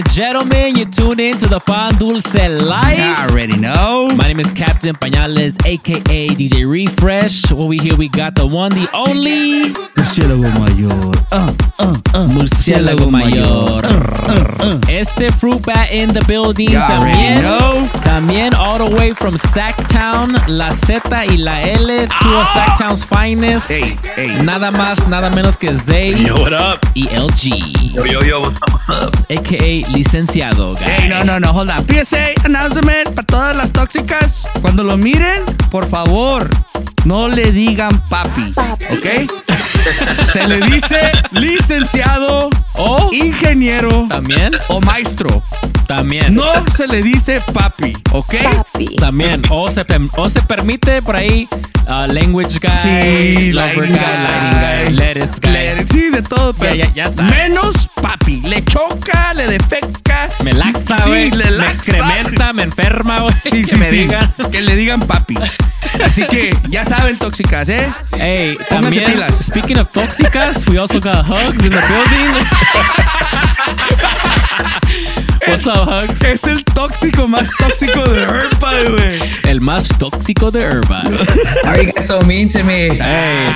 And gentlemen. Tune in to the Pan Dulce Live. I already know. My name is Captain Pañales, aka DJ Refresh. What we here, we got the one, the only Murciélago mayor. Uh, uh, uh. Murciélago Mayor. Ese Fruit Bat in the building. You already También, know. también all the way from Sacktown, La Z y La L, two of Sacktown's finest. Ey, ey. Nada más, nada menos que Zay Yo, what up? y LG, Yo, yo, yo, what's up, what's up? aka Licenciado. Guy. No, no, no, hold on. PSA announcement para todas las tóxicas. Cuando lo miren, por favor, no le digan papi. ¿Ok? Se le dice licenciado, Oh, ingeniero también, o maestro. también. No se le dice papi. ¿Ok? También, o se, o se permite por ahí uh, language guy, Sí, lover lighting guy, lighting guy, lettuce guy. Le- Sí, de todo, pero ya- ya sabe. menos papi. Le choca, le defeca. Me laxa, Sí, güey. le me laxa. excrementa, me enferma, güey. Sí, que sí, me sí. digan. Que le digan papi. Así que ya saben, tóxicas, ¿eh? Hey, Pónganse también, pilas. speaking of tóxicas, we also got Hugs in the building. What's up, Hugs? Es el tóxico más tóxico de Herpa, güey. El más tóxico de Urban. Why are you guys so mean to me? Hey,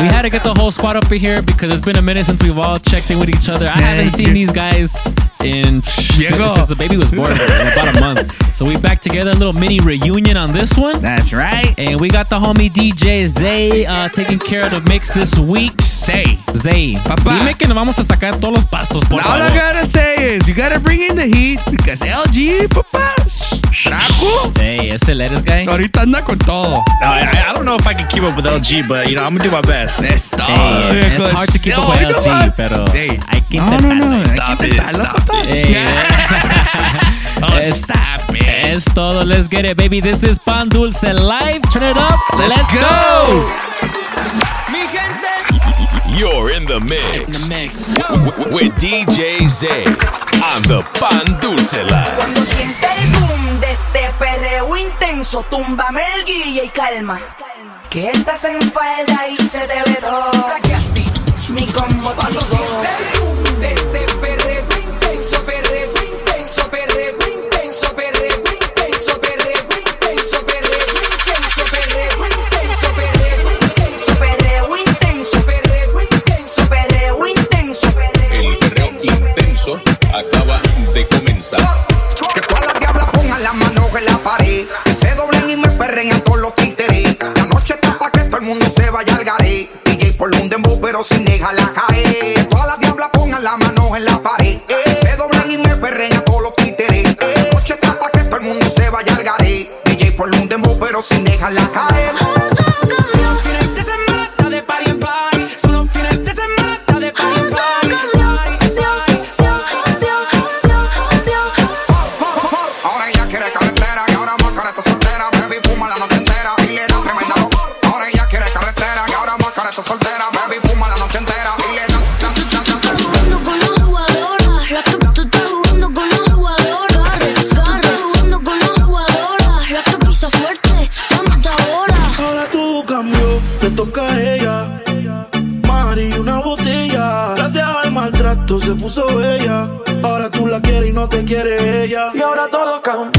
we had to get the whole squad up in here because it's been a minute since we've all checked in with each other. I haven't seen these guys in since, since the baby was born, in about a month. So we back together, a little mini reunion on this one. That's right. And we got the homie DJ Zay uh, taking care of the mix this week. Say. Zay, Papá. dime que nos vamos a sacar todos los pasos, por All I gotta say is you gotta bring in the heat because LG, papá, Shaco, Hey, ese lettuce guy. ahorita anda con todo. No, I, I don't know if I can keep up with LG, but you know, I'm gonna do my best. Es todo. Hey, it's hard to keep up with no LG, pero Sí. hay que No, no, no, que Stop it, stop papá. Hey. Oh, Es- stop it. Es todo, let's get it, baby. This is Pan Dulce Live. Turn it up. Let's Let's, go. You're in the mix. mix. W- w- with DJ Zay on the Pan Dulce Life. Cuando siente el boom de este perreo intenso, túmbame el guille y calma. Que estás en falda y se te ve todo. Mi combo Cuando siente el boom de este perreo Que todas las diablas pongan las manos en la pared. Que se doblen y me perren a todos los títeres. La noche está pa' que todo el mundo se vaya al garé. DJ por un dembow, pero sin dejarla caer. Que todas las diablas pongan las manos en la pared. Que se doblen y me perren a todos los títeres. La noche está pa' que todo el mundo se vaya al garé. DJ por un dembow, pero sin dejarla caer. Fuma la noche entera y le da tremenda loca. Ahora ella quiere carretera y ahora más careta soltera. Baby, fuma la noche entera y le da. La que que fuerte, ahora. Ahora todo cambió, le toca a ella. Mari, una botella. Gracias al maltrato se puso bella. Ahora tú la quieres y no te quiere ella. Y ahora todo cambió,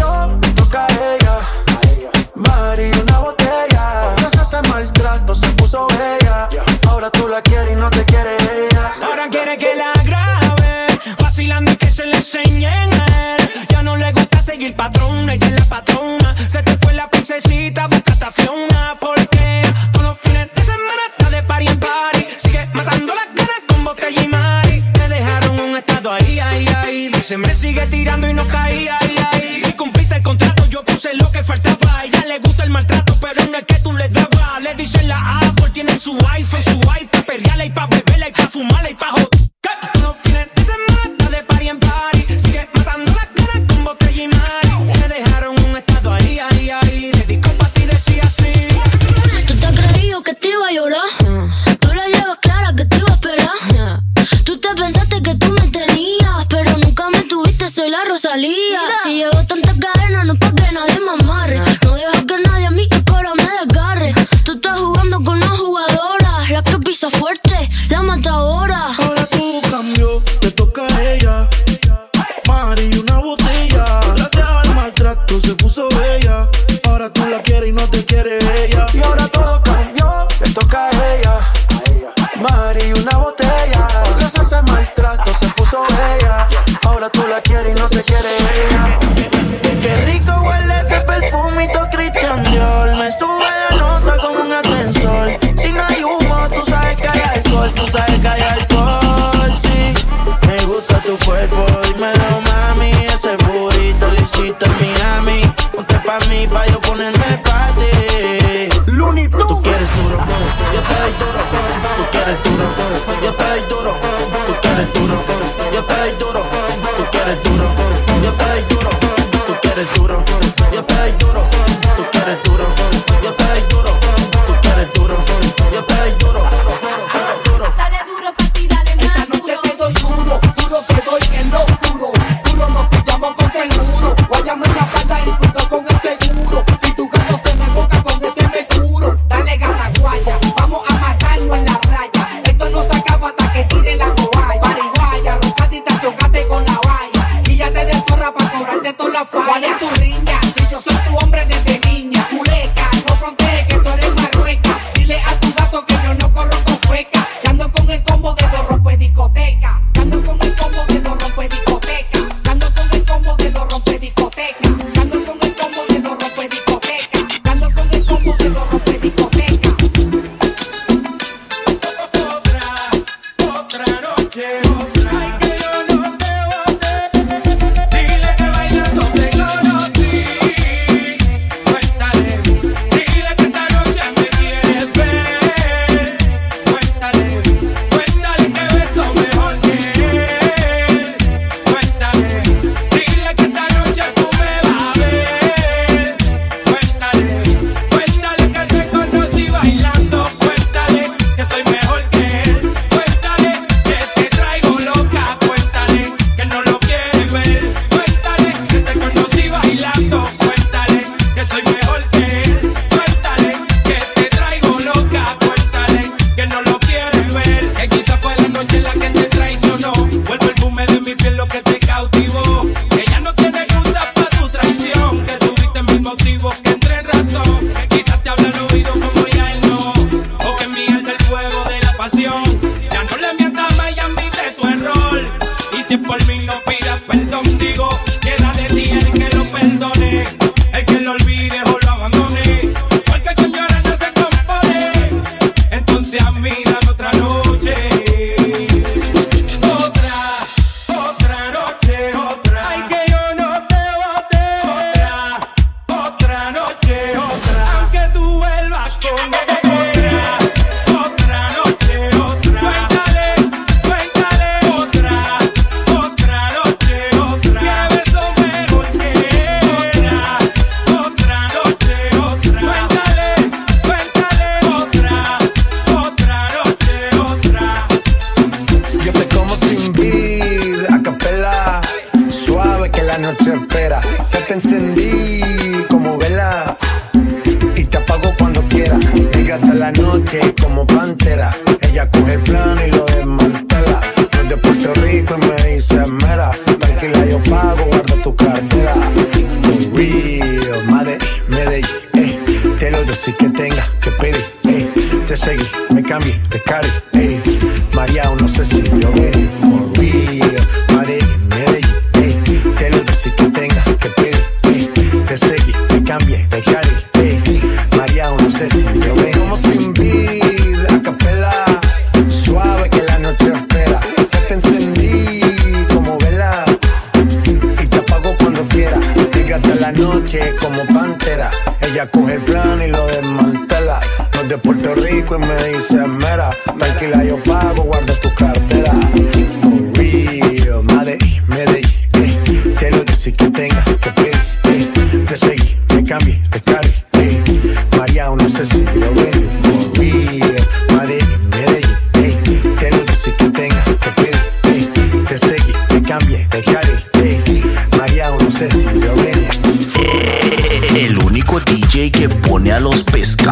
como pantera. Ella coge el plan y lo desmantela. No de Puerto Rico y me dice mera. Tranquila, yo pa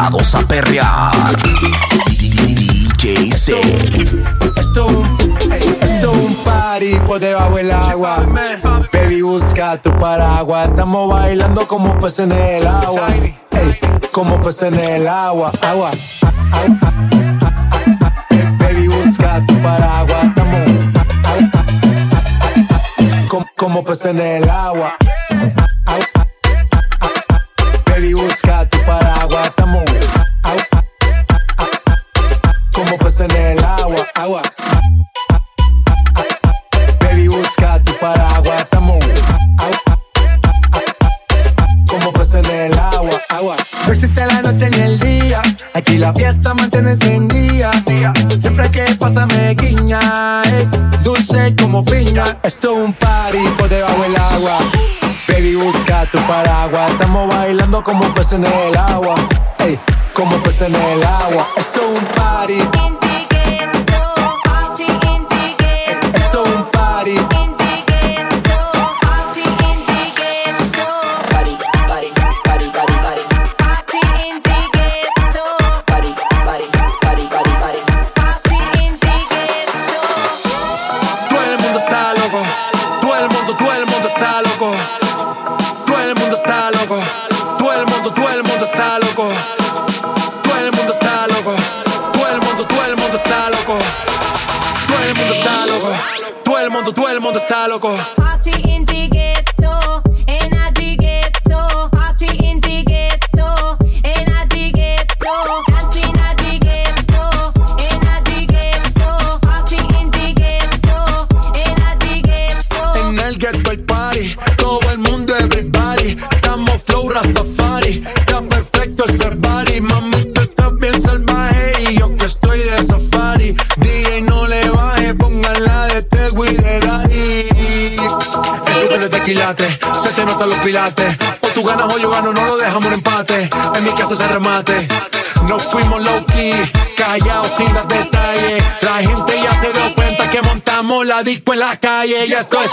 Sentados a perrear. DJ Esto es un party por debajo del agua. Baby, busca tu paraguas. Estamos bailando como peces en el agua. Como peces en el agua. Agua. Baby, busca tu paraguas. Estamos como, como peces en el agua. Baby, busca tu paraguas. Estamos Si la fiesta mantiene encendida, siempre que pasa me guiña. Eh. Dulce como piña, esto es un party por debajo el agua. Baby, busca tu paraguas. Estamos bailando como peces en el agua. Ey, como peces en el agua. Esto es un party. ese remate. Nos fuimos low key, callados sin dar detalles. La gente ya se dio cuenta que montamos la disco en la calle. Y esto es.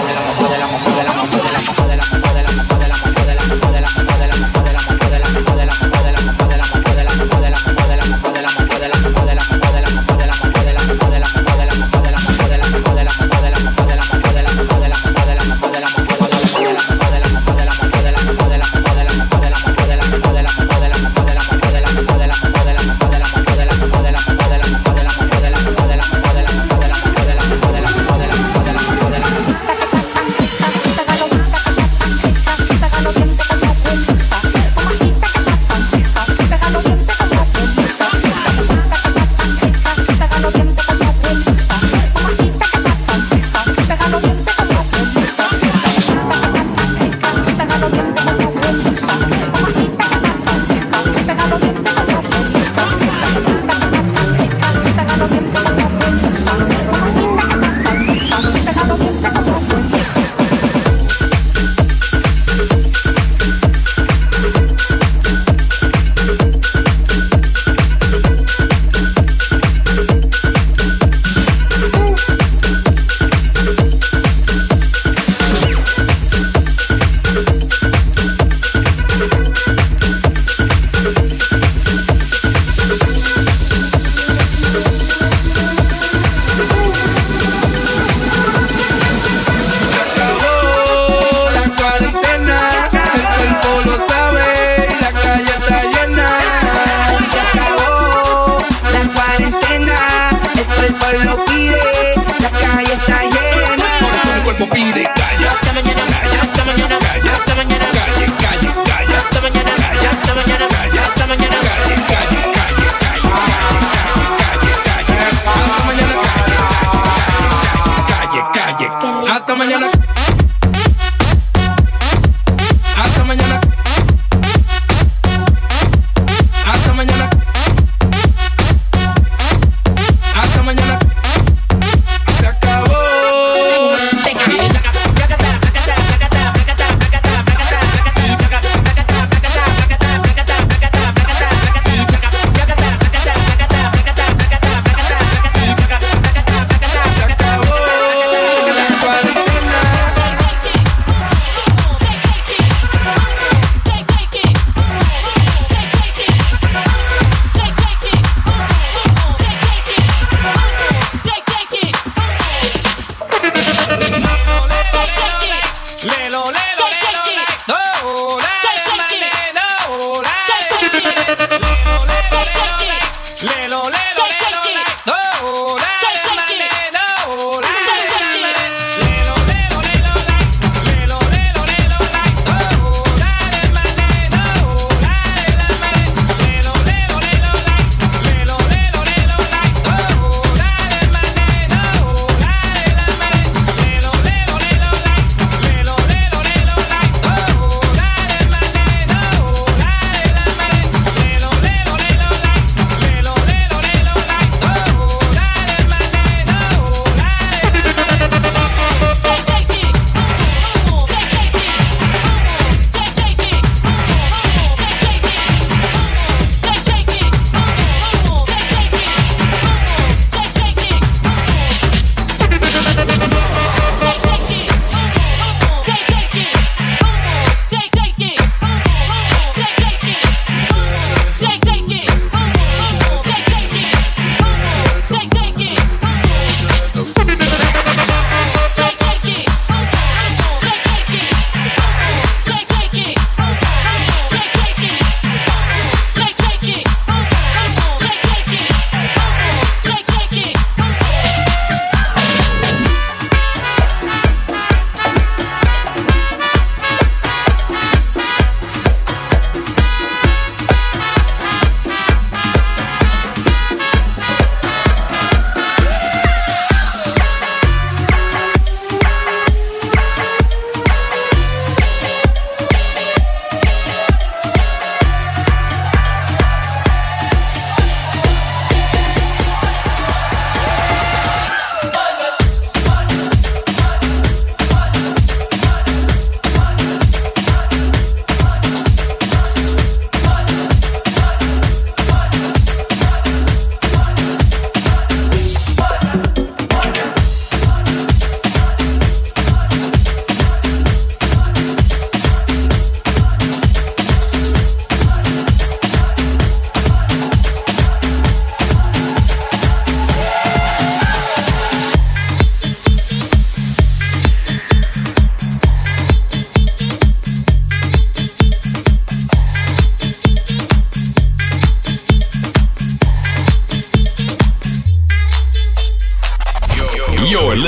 mañana.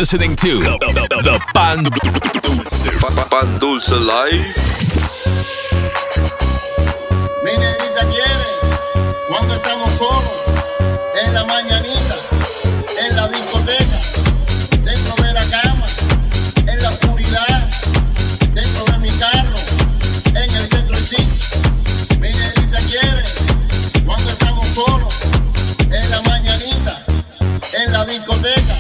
listening to the, the, the, Pan Dulce, Pan Mi negrita quiere cuando estamos solos, en la mañanita, en la discoteca, dentro de la cama, en la oscuridad, dentro de mi carro, en el centro del sitio. Mi negrita quiere cuando estamos solos, en la mañanita, en la discoteca.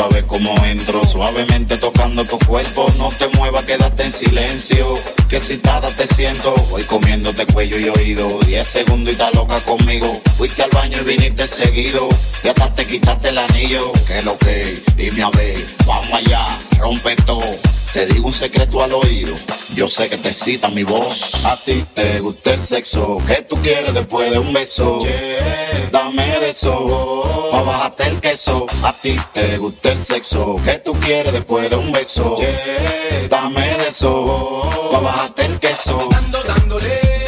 Vas a cómo entro suavemente tocando tu cuerpo. No te muevas, quédate en silencio. Que citada te siento, voy comiéndote cuello y oído. Diez segundos y estás loca conmigo. Fuiste al baño y viniste seguido. Y hasta te quitaste el anillo. Que lo que, dime a ver, vamos allá, rompe todo te digo un secreto al oído, yo sé que te excita mi voz. A ti te gusta el sexo, que tú quieres después de un beso. Dame de eso, pa' bajarte el queso. A ti te gusta el sexo, que tú quieres después de un beso. Dame de eso, pa' bajarte el queso. Ando dándole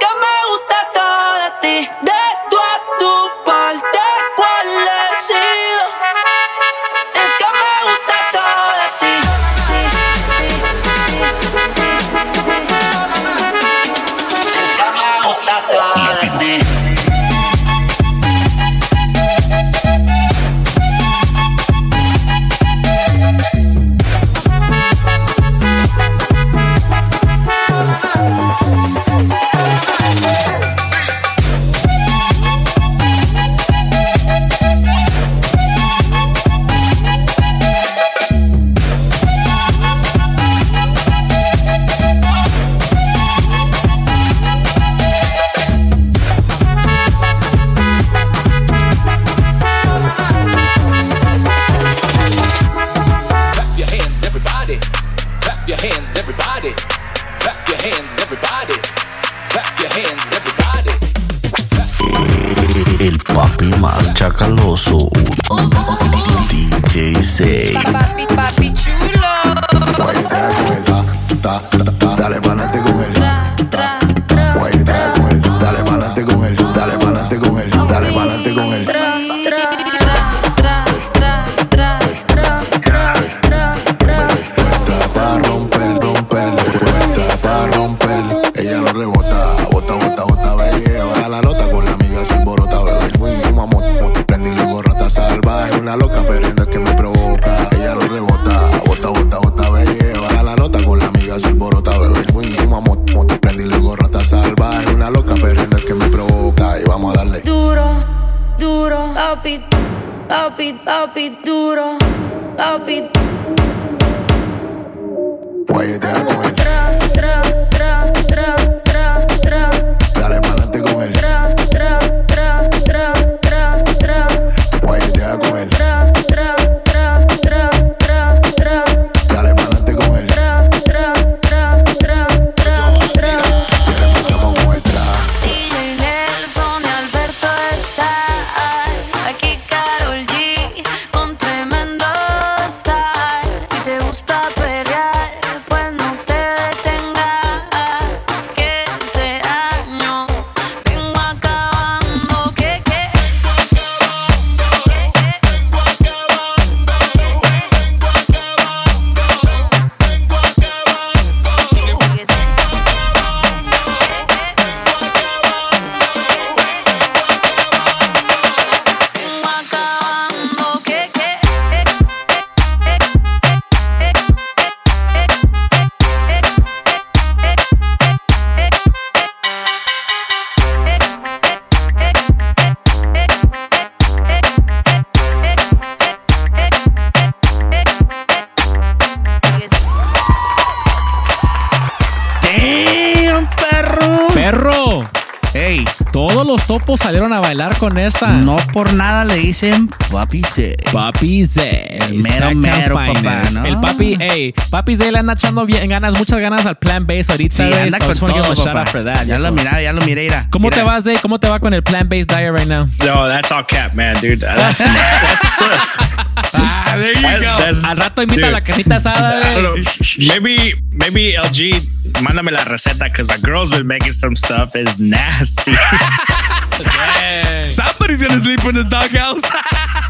que me gusta todo de ti. papi duro, papi duro. A bailar con esa. No por nada le dicen Papi C. Papi Z. El mero, mero, finest. papá, ¿no? El papi, hey, papi Z le anda echando bien ganas, muchas ganas al plan base ahorita. Sí, anda so con todo, papá. that, Ya lo ya lo miré. ¿Cómo Mira. te vas, Zay? ¿Cómo te va con el plant based diet right now? No, that's all cap, man, dude. That's that's. Ah, there you that- go. that's- Al rato invita a la carnita asada, know. Maybe maybe LG mándame la receta because the girls been making some stuff is nasty. Somebody's gonna sleep in the doghouse.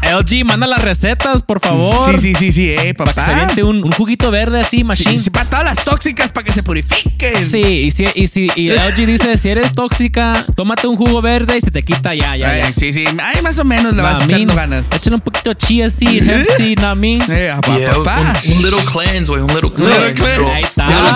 LG, manda las recetas, por favor. Sí, sí, sí, sí, eh, papá. Para que se aviente un, un juguito verde así, machine. Sí, sí, para todas las tóxicas, para que se purifiquen. Sí, y si, y si y LG dice, si eres tóxica, tómate un jugo verde y se te quita ya, ya, Ay, ya. sí, sí. Ay, más o menos le vas echando ganas. Échale un poquito chia seed, hemp seed, ¿no a mí? Eh, papá, Yeah, un, un little cleanse, güey, un little cleanse. Little cleanse. Ahí está. Ya lo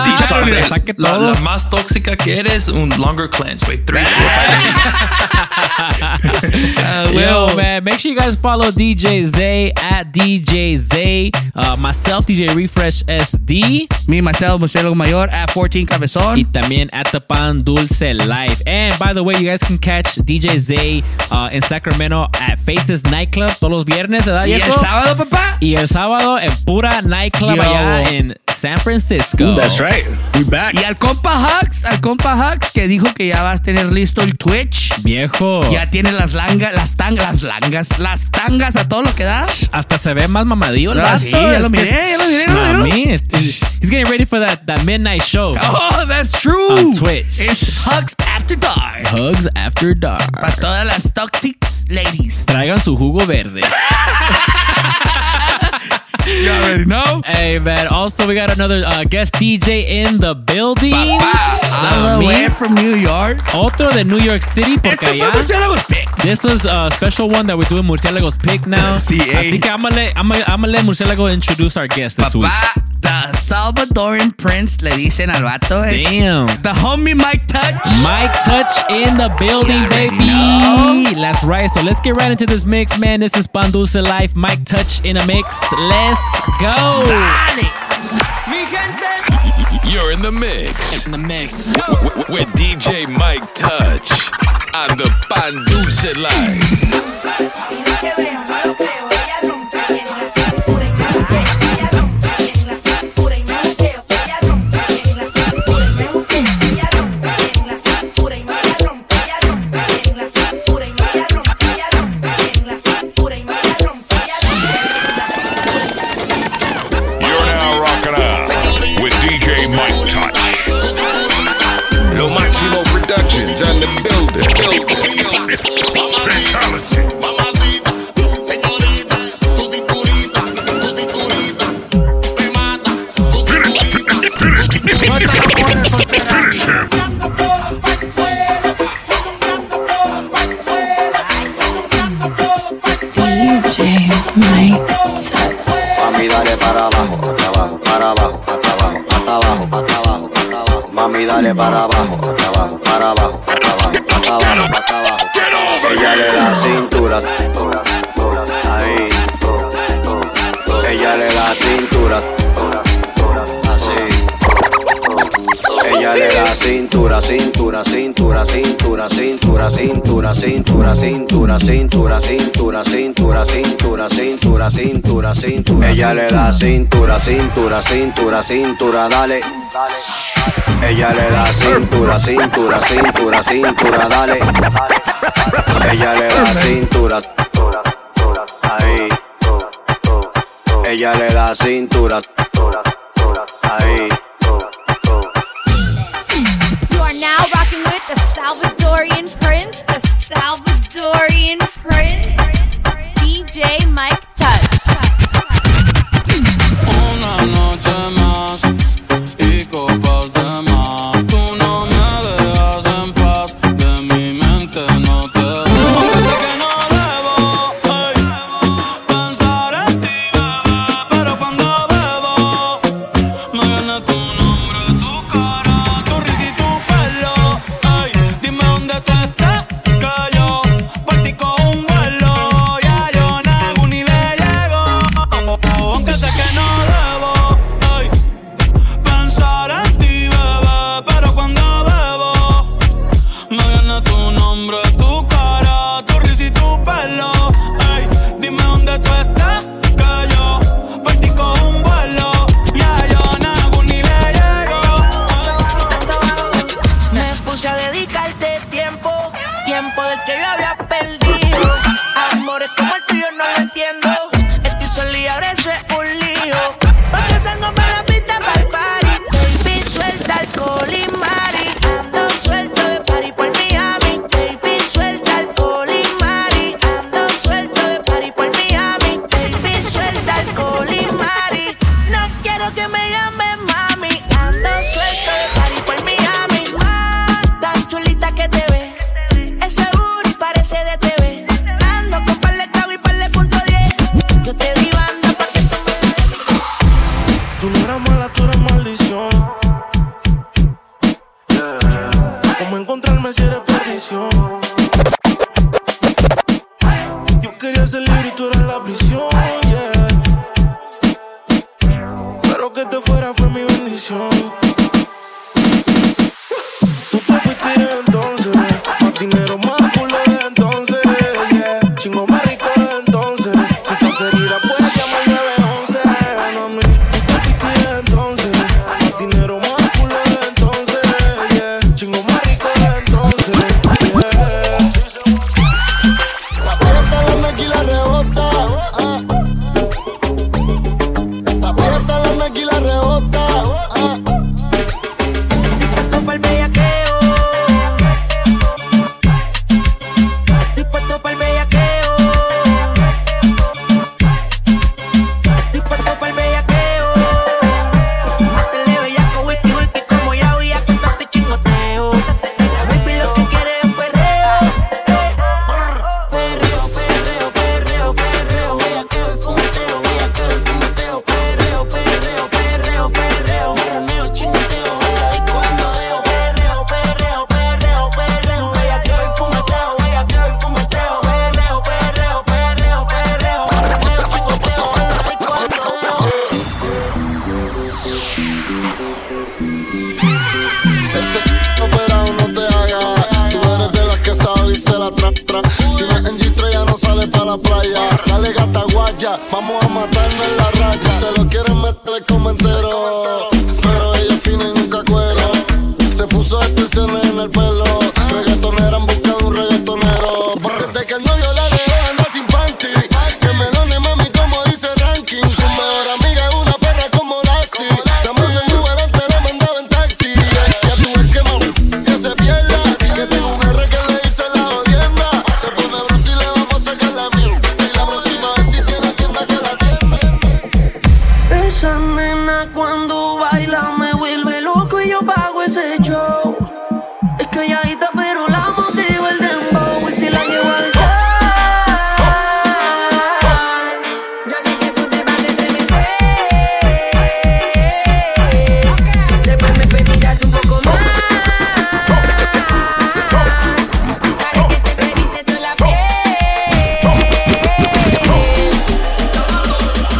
La- más tóxica que eres, un longer cleanse, güey. Three, four, five days. Ah, Yo, well, man, make sure you guys follow DJ Zay at DJ Zay. Uh, myself, DJ Refresh SD. Me, myself, Murciélago Mayor at 14 Y Cabezón. también at the Pan Dulce Life. And by the way, you guys can catch DJ Zay uh, in Sacramento at Faces Nightclub todos los viernes, ¿verdad? ¿Y el sábado, papá? Y el sábado en Pura Nightclub Yo. allá en San Francisco. That's right. We back. Y al compa Hux, al compa Hux, que dijo que ya vas a tener listo el Twitch. Viejo. Ya tiene las langas, las tangas, las langas, las tangas a todo lo que da. Hasta se ve más mamadillo el Ah, vato. sí, ya lo miré, ya lo miré, lo es- he's getting ready for that, that midnight show. Oh, that's true. On Twitch. It's Hugs After Dark. Hugs After Dark. Para todas las toxics ladies. Traigan su jugo verde. You already know. Hey, man. Also, we got another uh, guest DJ in the building. All the Mami. way from New York. Otro de New York City, porque Este fue allá. Murciélagos Pick. This was a special one that we're doing Murciélagos Pick now. Sí, ey. Así que I'm gonna let, I'm I'm let Murciélago introduce our guest this week. The Salvadoran Prince le dicen al vato. es Damn. The homie Mike Touch. Mike Touch in the building, You already baby. That's right. So let's get right into this mix, man. This is Pan Dulce Life. Mike Touch in a mix. Let's go. You're in the mix. In the mix. With DJ Mike Touch on the Pan Dulce Live. Cintura, cintura, cintura, cintura, dale. Ella le da cintura, cintura, cintura, cintura, dale. Ella le da cintura, ahí. Ella le da cintura,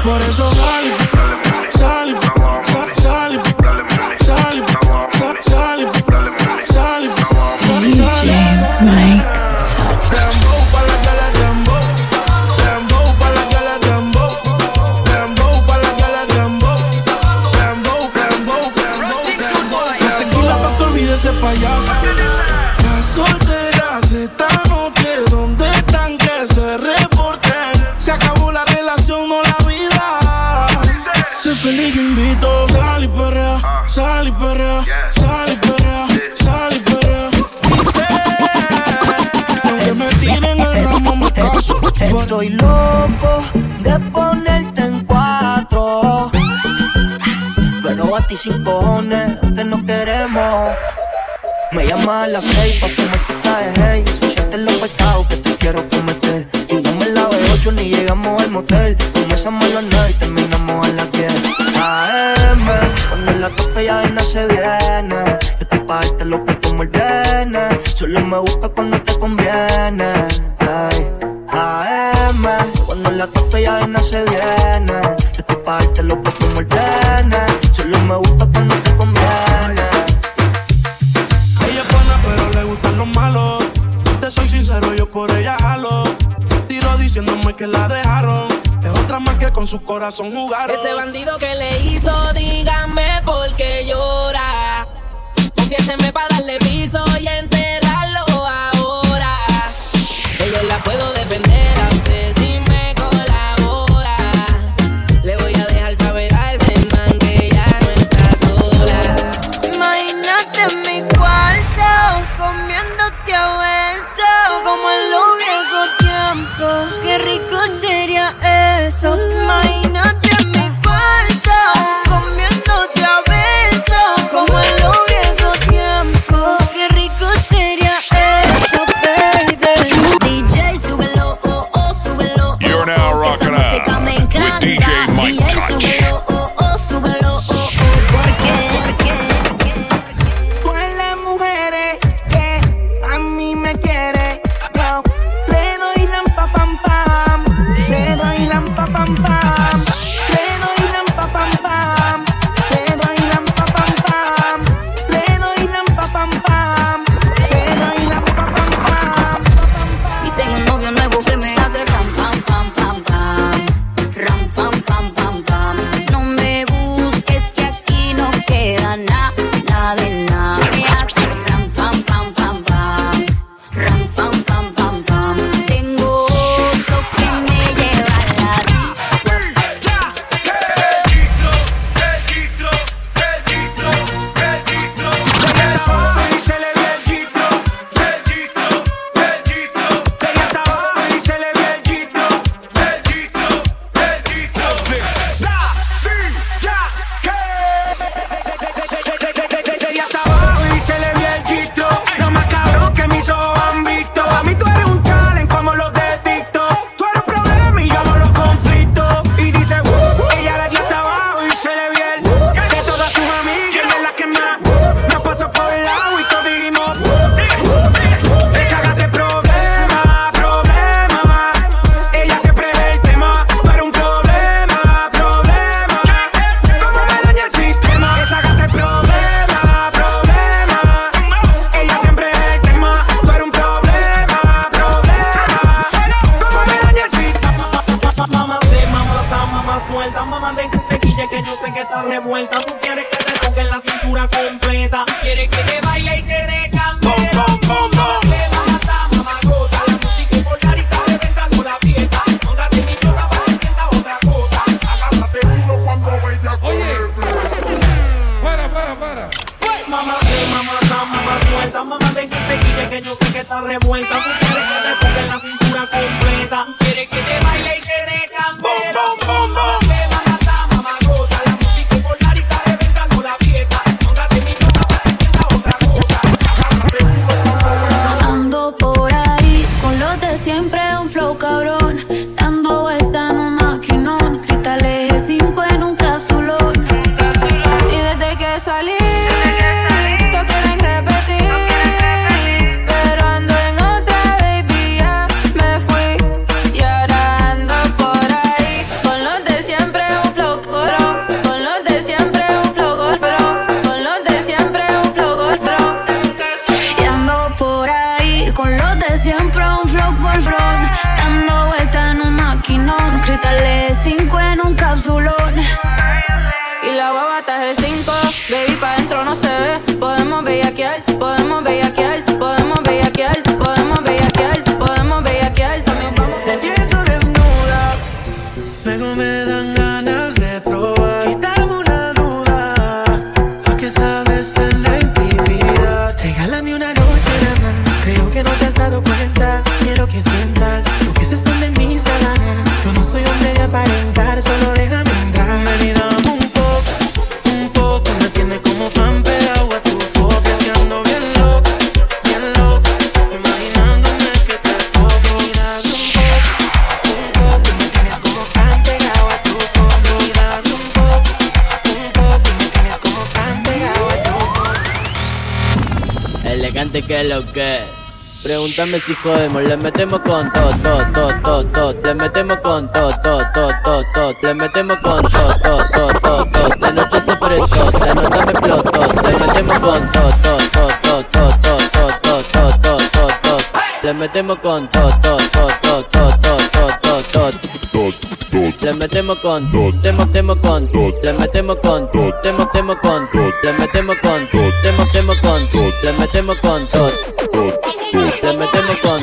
Por eso sale, mala, hey, pa' Ese bandido que le hizo, dígame por qué llora. Confiéseme para darle piso y enterrarlo ahora. Que yo la puedo defender a usted si me colabora. Le voy a dejar saber a ese man que ya no está sola. Imagínate en mi cuarto comiéndote a beso como en los viejos tiempos. Qué rico sería eso. manden con sequilla que yo sé que está revuelta. Tú quieres que te toquen la cintura completa. Quieres que te que lo que Pregúntame si jodemos, le metemos con todo, todo, todo, todo, todo, le metemos con todo, todo, todo, todo, todo, le metemos con todo, todo, todo, todo, todo, la noche se prestó, la nota me explotó, le metemos con todo, todo, todo, todo, todo, le metemos con todo, todo, todo, todo, todo, le metemos con temo temo con le metemos con temo temo con le metemos con temo temo con le metemos con le metemos con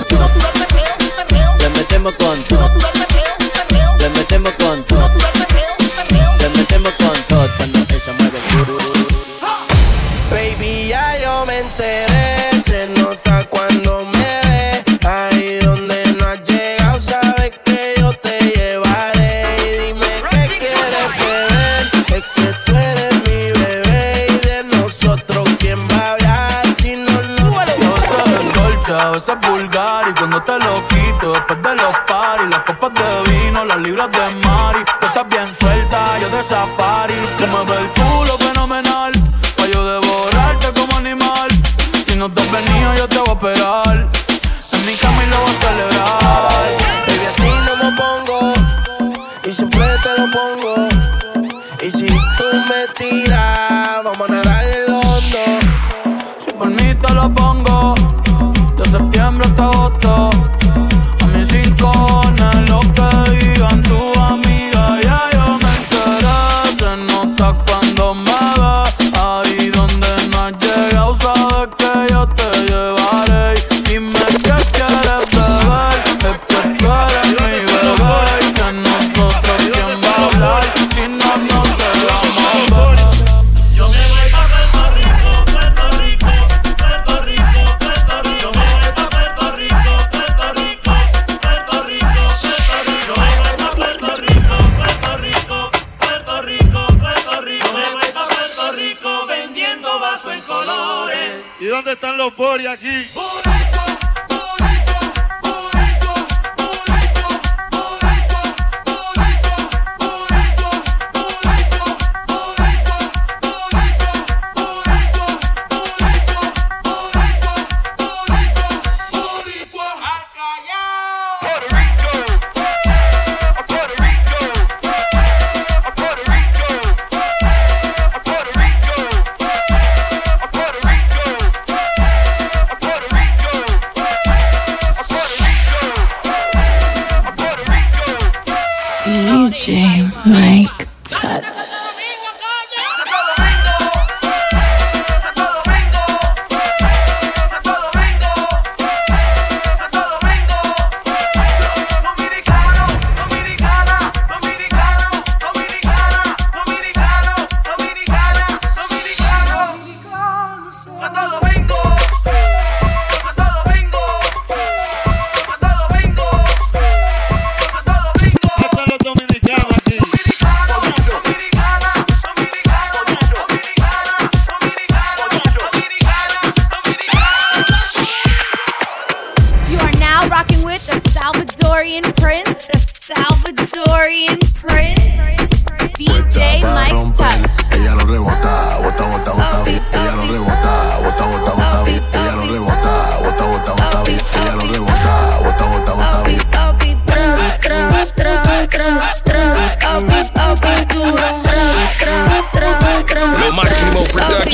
le metemos con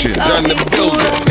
shit done the building.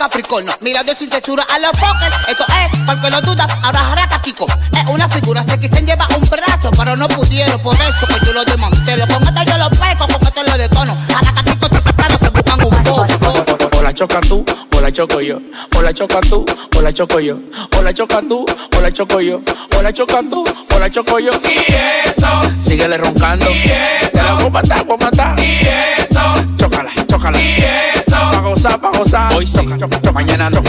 Capricornio. Mirando sin censura a los fuckers. Esto es, porque lo duda, ahora jaracatico. Es una figura, se lleva un brazo, pero no pudieron. Por eso que yo lo desmantelo. Con esto yo lo peco, con esto lo detono. Jaracatico, claro, se buscan un poco. O la choca tú, o la choco yo. O la choca tú, o la choco yo. O la choca tú, o la choco yo. O la choca tú, o la choco yo. Y eso. Síguele roncando. Y eso. Se la voy a matar, voy a matar. Y eso. Chócala, chócala. Y eso goza, pa' gozar. Hoy sí, mañana no,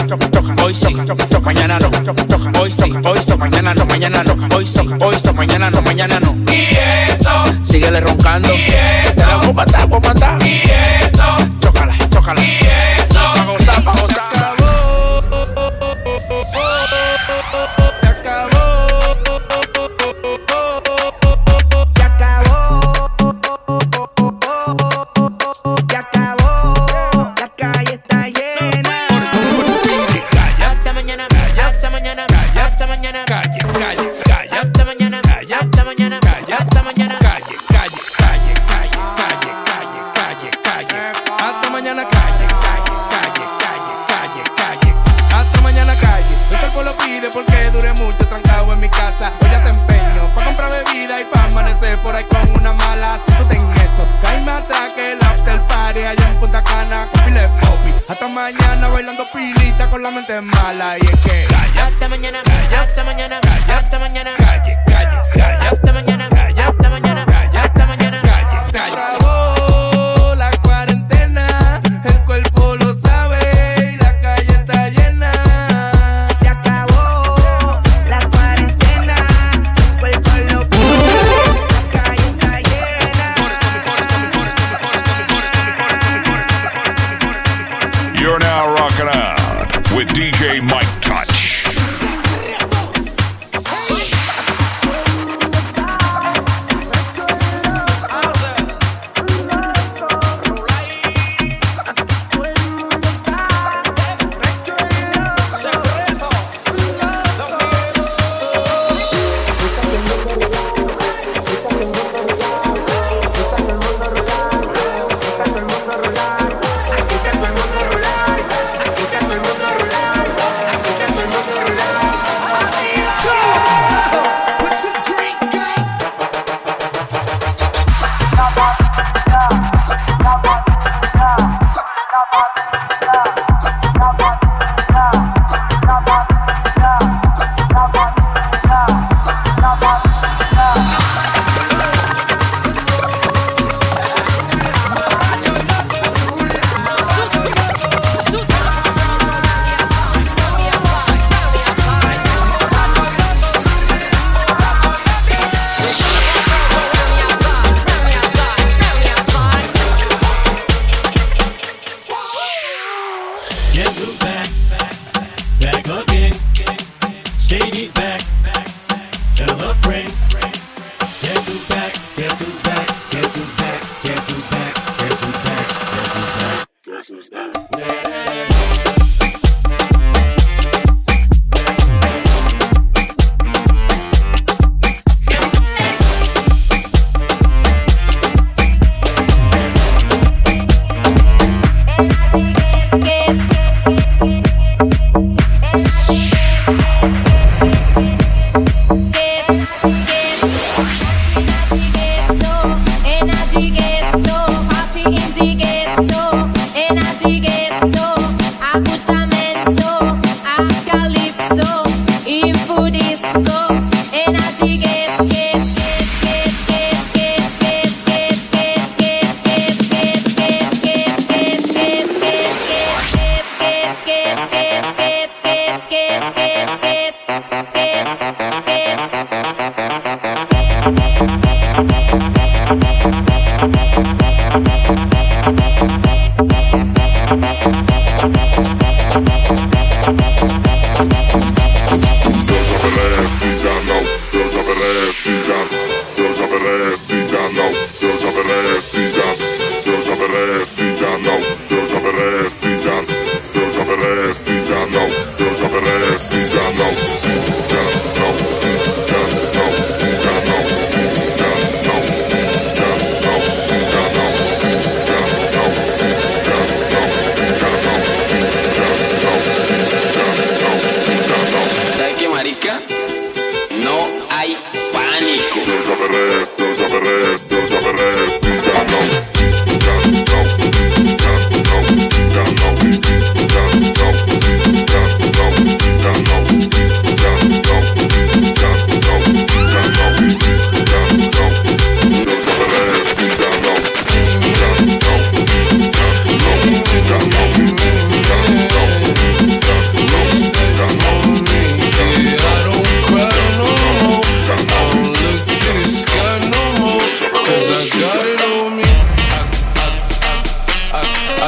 hoy sí, mañana no, hoy sí, hoy sí, mañana no, mañana no, hoy sí, hoy sí, mañana no, mañana no. Y eso, síguele roncando. Y eso, la voy a matar, voy a matar. Y eso, chócala, chócala. Y eso. Hasta mañana bailando pilita con la mente mala. Y es que. Calla, hasta mañana, calla, hasta mañana, calla, hasta mañana. Calle, calle, calla, hasta mañana.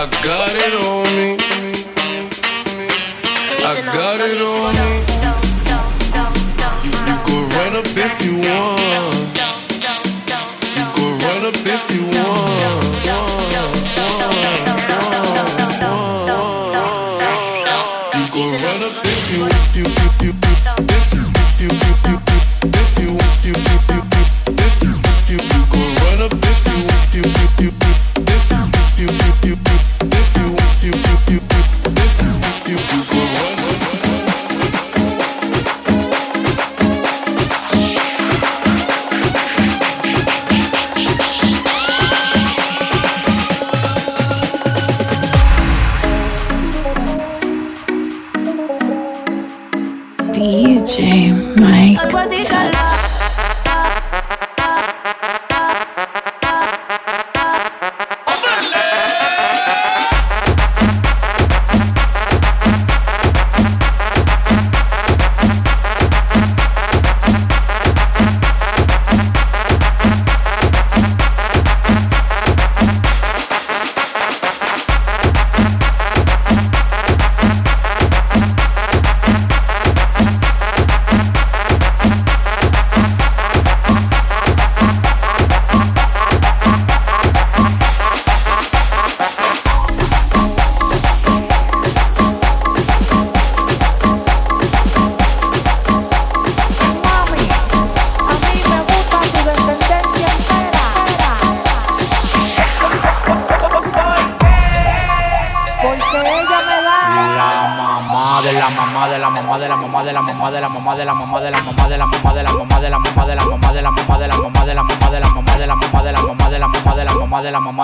I got it on me.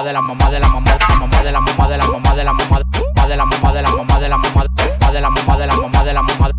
de la mamá de la mamá de la mamá de la mamá de la mamá de la mamá de la mamá de la mamá de la mamá de la mamá de la mamá de la mamá de la mamá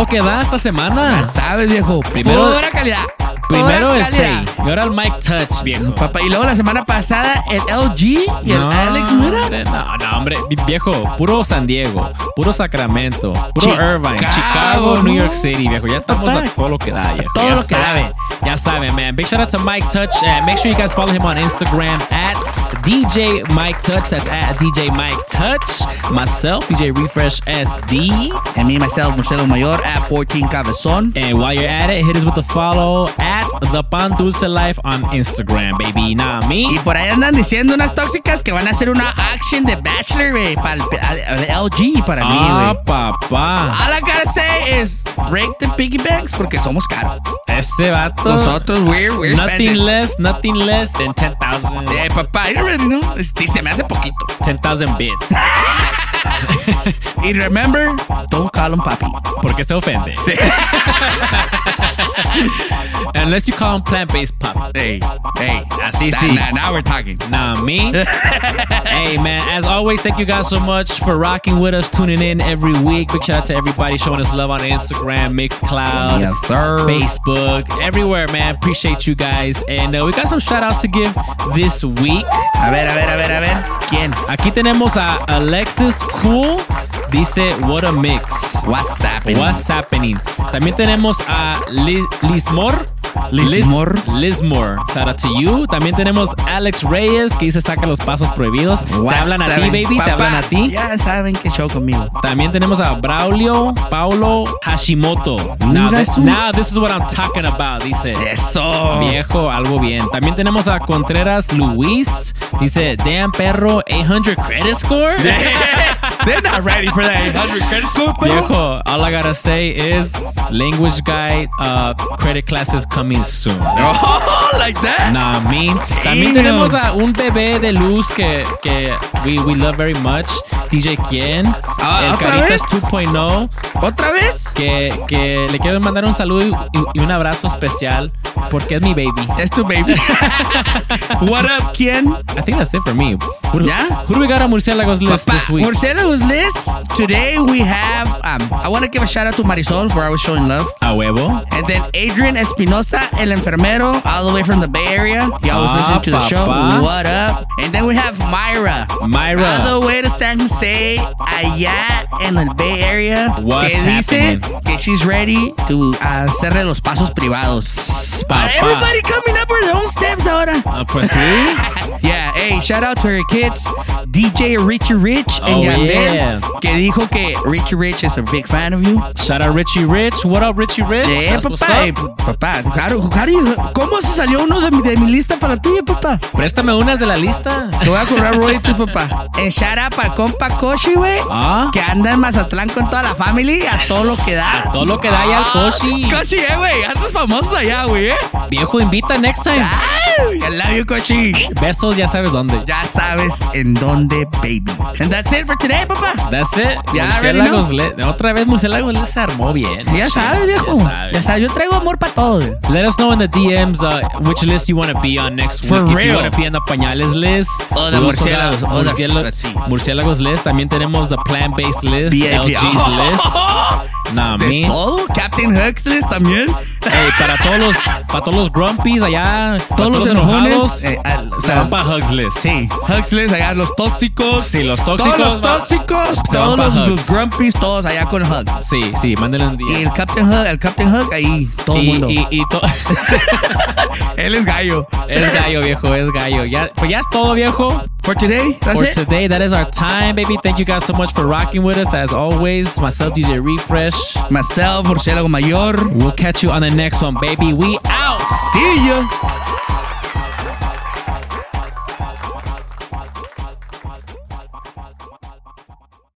lo que da esta semana. Ya sabes, viejo. Primero- Pura calidad. Primero Pura el calidad. 6 y ahora el Mike Touch, viejo. Papá, y luego la semana pasada el LG y el No, Alex, mira. hombre, No, no, hombre, vi- viejo, puro San Diego, puro Sacramento, puro Chicago, Irvine, Chicago, New. York City, viejo. Ya estamos Papá. a todo lo que da, viejo. todo ya lo que da. saben, ya saben, man. Big shout out to Mike Touch. Uh, make sure you guys follow him on Instagram at DJ Mike Touch. That's at DJ Mike Touch. Myself, DJ Refresh SD. And me, myself, Marcelo Mayor at 14 Cabezon. And while you're at it, hit us with the follow at the Pan Dulce Life on Instagram, baby. Nah, me. Y por ahí andan diciendo unas tóxicas que van a hacer una action de Bachelor, güey, para LG para mí, Ah, papá. All I gotta say is break the piggy banks porque somos caros. Ese vato. Nosotros, we're, we're nothing expensive. less, nothing less than 10,000. Eh, papá, you se me hace poquito. Centavos en bits. Y remember, don't call him papi. Porque se ofende. Unless you call him plant-based pop. Hey, hey. Así Now- sí. now- now we're talking. Nah, me. hey, man. As always, thank you guys so much for rocking with us, tuning in every week. Big shout out to everybody showing us love on Instagram, Mixcloud, Yes. Facebook, everywhere, man. Appreciate you guys. And uh, we got some shout outs to give this week. A ver, a ver, a ver, a ver. ¿Quién? Aquí tenemos a Alexis Cool. Dice, what a mix. What's happening? What's happening? También tenemos a Li- Lismor. Lismore. Lismore. Shout out to you. También tenemos Alex Reyes que dice saca los pasos prohibidos. Te hablan a ti, baby. Te hablan a ti. Ya saben que show conmigo. También tenemos a Braulio Paulo Hashimoto. Now, this, now this is what I'm talking about. Dice. Eso. Viejo, algo bien. También tenemos a Contreras Luis. Dice, damn perro, 800 credit score. They're not ready for that 800 credit score, bro. Viejo, all I gotta say is language guy uh, credit classes coming soon. Oh, like that? Nah, mean. También tenemos a un bebé de luz que, que we, we love very much. DJ Quien. Ah, el ¿otra Caritas vez? 2.0. ¿Otra vez? Que, que le quiero mandar un saludo y, y un abrazo especial porque es mi baby. Es tu baby. What up, Ken? I think that's it for me. Who, Yeah? who do we got on Murciélagos list Papa, this week? Murciélagos list. Today we have. Um, I want to give a shout out to Marisol for always showing love. A huevo. And then Adrian Espinosa, el enfermero, all the way from the Bay Area. He always Ah, listen to the show. papá. What up? And then we have Myra. Myra. All the way to San Jose, allá en el Bay Area. What's que dice happening? que she's ready to hacerle los pasos privados. Papá. Everybody coming up with their own steps ahora. Ah, pues sí. Yeah, hey, shout out to her kids, DJ Richie Rich and Oh, Yandel, yeah. que dijo que Richie Rich is a big fan of you. Shout out Richie Rich. What up, Richie Rich? Eh, papá, eh, papá, claro, claro, ¿cómo se salió uno de mi, de mi lista para ti, papá? Préstame unas de la lista. Te voy a cobrar royalties, papá. En out para compa Koshi, güey, Ah. que anda en Mazatlán con toda la family, a todo lo que da. A todo lo que da ya el Koshi. Koshi, eh, güey, andas famosos allá, güey, eh. Viejo, invita next time. Ay, I love you, Koshi. Besos, ya sabes dónde. Ya sabes en dónde, baby. And that's it for today, papá. That's it. Ya, le- Otra vez Murciélagos le se armó bien. Ya sabes, viejo. Ya sabes. Ya sabes, yo traigo amor para todo. Let us know in the DMs uh, which list you want to be on next For week. If real. you want to be on the pañales list. O also murciélagos, o see. Murciélagos list. También tenemos the plant-based list. LG's list. Nah, ¿De me. todo? Captain Huxley también. Hey, para todos los, para todos los grumpies allá, para Todos los enojones. eh, al- o se sea, van para Hugs list. Sí, Huxley, allá los tóxicos. Sí, los tóxicos. Todos los tóxicos, todos los, los grumpies, todos allá con Hug. Sí, sí, mándenle un Y día. el Captain Hug, el Captain Hug, ahí, todo el mundo. y, y to- Él es gallo. es gallo, viejo, es gallo. Ya, pues ya es todo, viejo. For today, that's for it. today. That is our time, baby. Thank you guys so much for rocking with us. As always, myself, DJ Refresh. Myself, Murciélago Mayor. We'll catch you on the next one, baby. We out. See ya.